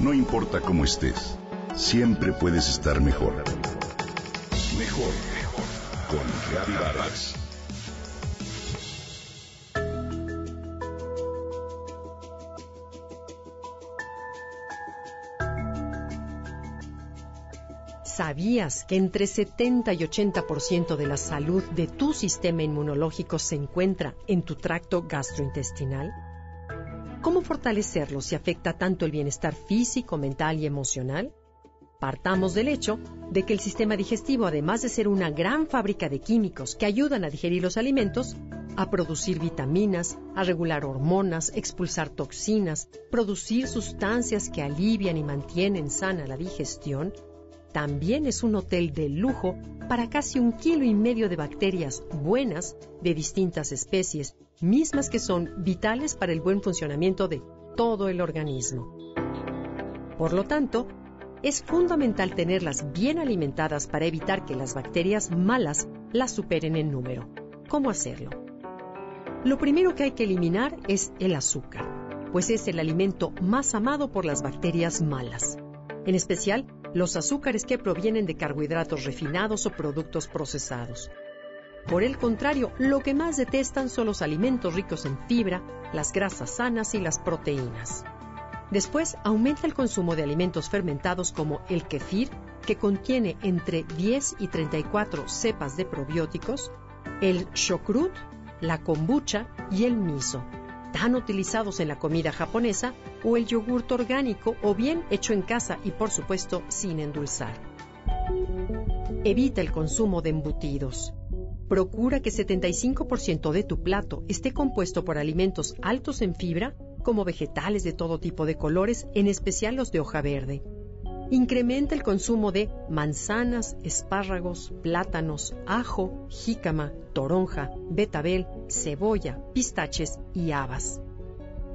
No importa cómo estés, siempre puedes estar mejor. Mejor, mejor. Con Reavivadas. ¿Sabías que entre 70 y 80% de la salud de tu sistema inmunológico se encuentra en tu tracto gastrointestinal? ¿Cómo fortalecerlo si afecta tanto el bienestar físico, mental y emocional? Partamos del hecho de que el sistema digestivo, además de ser una gran fábrica de químicos que ayudan a digerir los alimentos, a producir vitaminas, a regular hormonas, expulsar toxinas, producir sustancias que alivian y mantienen sana la digestión, también es un hotel de lujo para casi un kilo y medio de bacterias buenas de distintas especies, mismas que son vitales para el buen funcionamiento de todo el organismo. Por lo tanto, es fundamental tenerlas bien alimentadas para evitar que las bacterias malas las superen en número. ¿Cómo hacerlo? Lo primero que hay que eliminar es el azúcar, pues es el alimento más amado por las bacterias malas, en especial los azúcares que provienen de carbohidratos refinados o productos procesados. Por el contrario, lo que más detestan son los alimentos ricos en fibra, las grasas sanas y las proteínas. Después, aumenta el consumo de alimentos fermentados como el kefir, que contiene entre 10 y 34 cepas de probióticos, el shokrut, la kombucha y el miso, tan utilizados en la comida japonesa, o el yogurto orgánico o bien hecho en casa y por supuesto sin endulzar. Evita el consumo de embutidos. Procura que 75% de tu plato esté compuesto por alimentos altos en fibra, como vegetales de todo tipo de colores, en especial los de hoja verde. Incrementa el consumo de manzanas, espárragos, plátanos, ajo, jícama, toronja, betabel, cebolla, pistaches y habas.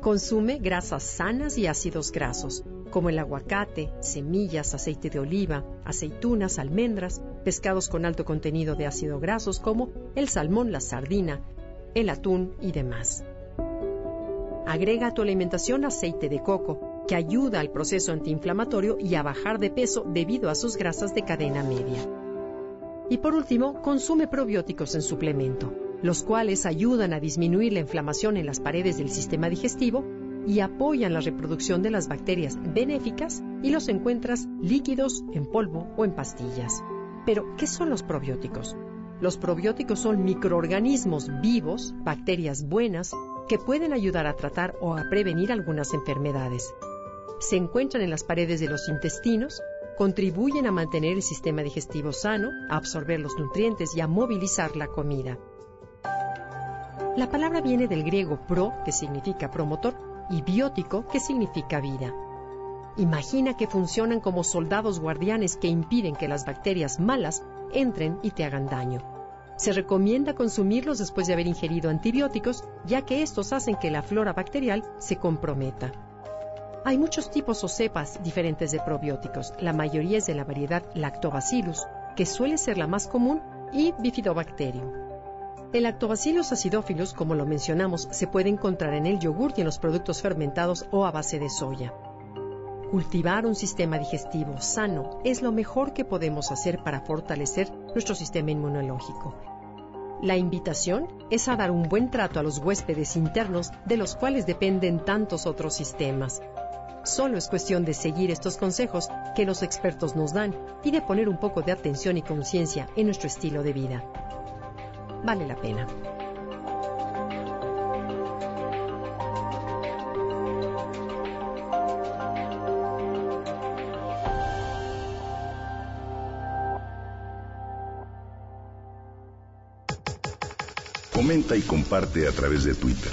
Consume grasas sanas y ácidos grasos, como el aguacate, semillas, aceite de oliva, aceitunas, almendras, pescados con alto contenido de ácidos grasos como el salmón, la sardina, el atún y demás. Agrega a tu alimentación aceite de coco, que ayuda al proceso antiinflamatorio y a bajar de peso debido a sus grasas de cadena media. Y por último, consume probióticos en suplemento, los cuales ayudan a disminuir la inflamación en las paredes del sistema digestivo y apoyan la reproducción de las bacterias benéficas y los encuentras líquidos, en polvo o en pastillas. Pero, ¿qué son los probióticos? Los probióticos son microorganismos vivos, bacterias buenas, que pueden ayudar a tratar o a prevenir algunas enfermedades. Se encuentran en las paredes de los intestinos, contribuyen a mantener el sistema digestivo sano, a absorber los nutrientes y a movilizar la comida. La palabra viene del griego pro, que significa promotor, y biótico, que significa vida. Imagina que funcionan como soldados guardianes que impiden que las bacterias malas entren y te hagan daño. Se recomienda consumirlos después de haber ingerido antibióticos, ya que estos hacen que la flora bacterial se comprometa. Hay muchos tipos o cepas diferentes de probióticos. La mayoría es de la variedad Lactobacillus, que suele ser la más común, y Bifidobacterium. El Lactobacillus acidophilus, como lo mencionamos, se puede encontrar en el yogur y en los productos fermentados o a base de soya. Cultivar un sistema digestivo sano es lo mejor que podemos hacer para fortalecer nuestro sistema inmunológico. La invitación es a dar un buen trato a los huéspedes internos de los cuales dependen tantos otros sistemas. Solo es cuestión de seguir estos consejos que los expertos nos dan y de poner un poco de atención y conciencia en nuestro estilo de vida. Vale la pena. Comenta y comparte a través de Twitter.